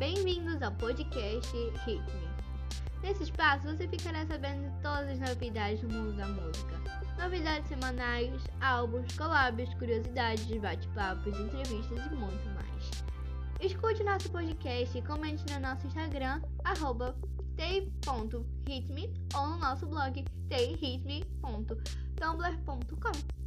Bem-vindos ao podcast Ritme. Nesse espaço você ficará sabendo de todas as novidades do mundo da música. Novidades semanais, álbuns, collabs, curiosidades, bate-papos, entrevistas e muito mais. Escute nosso podcast e comente no nosso Instagram, arroba ou no nosso blog teihitme.tumblr.com.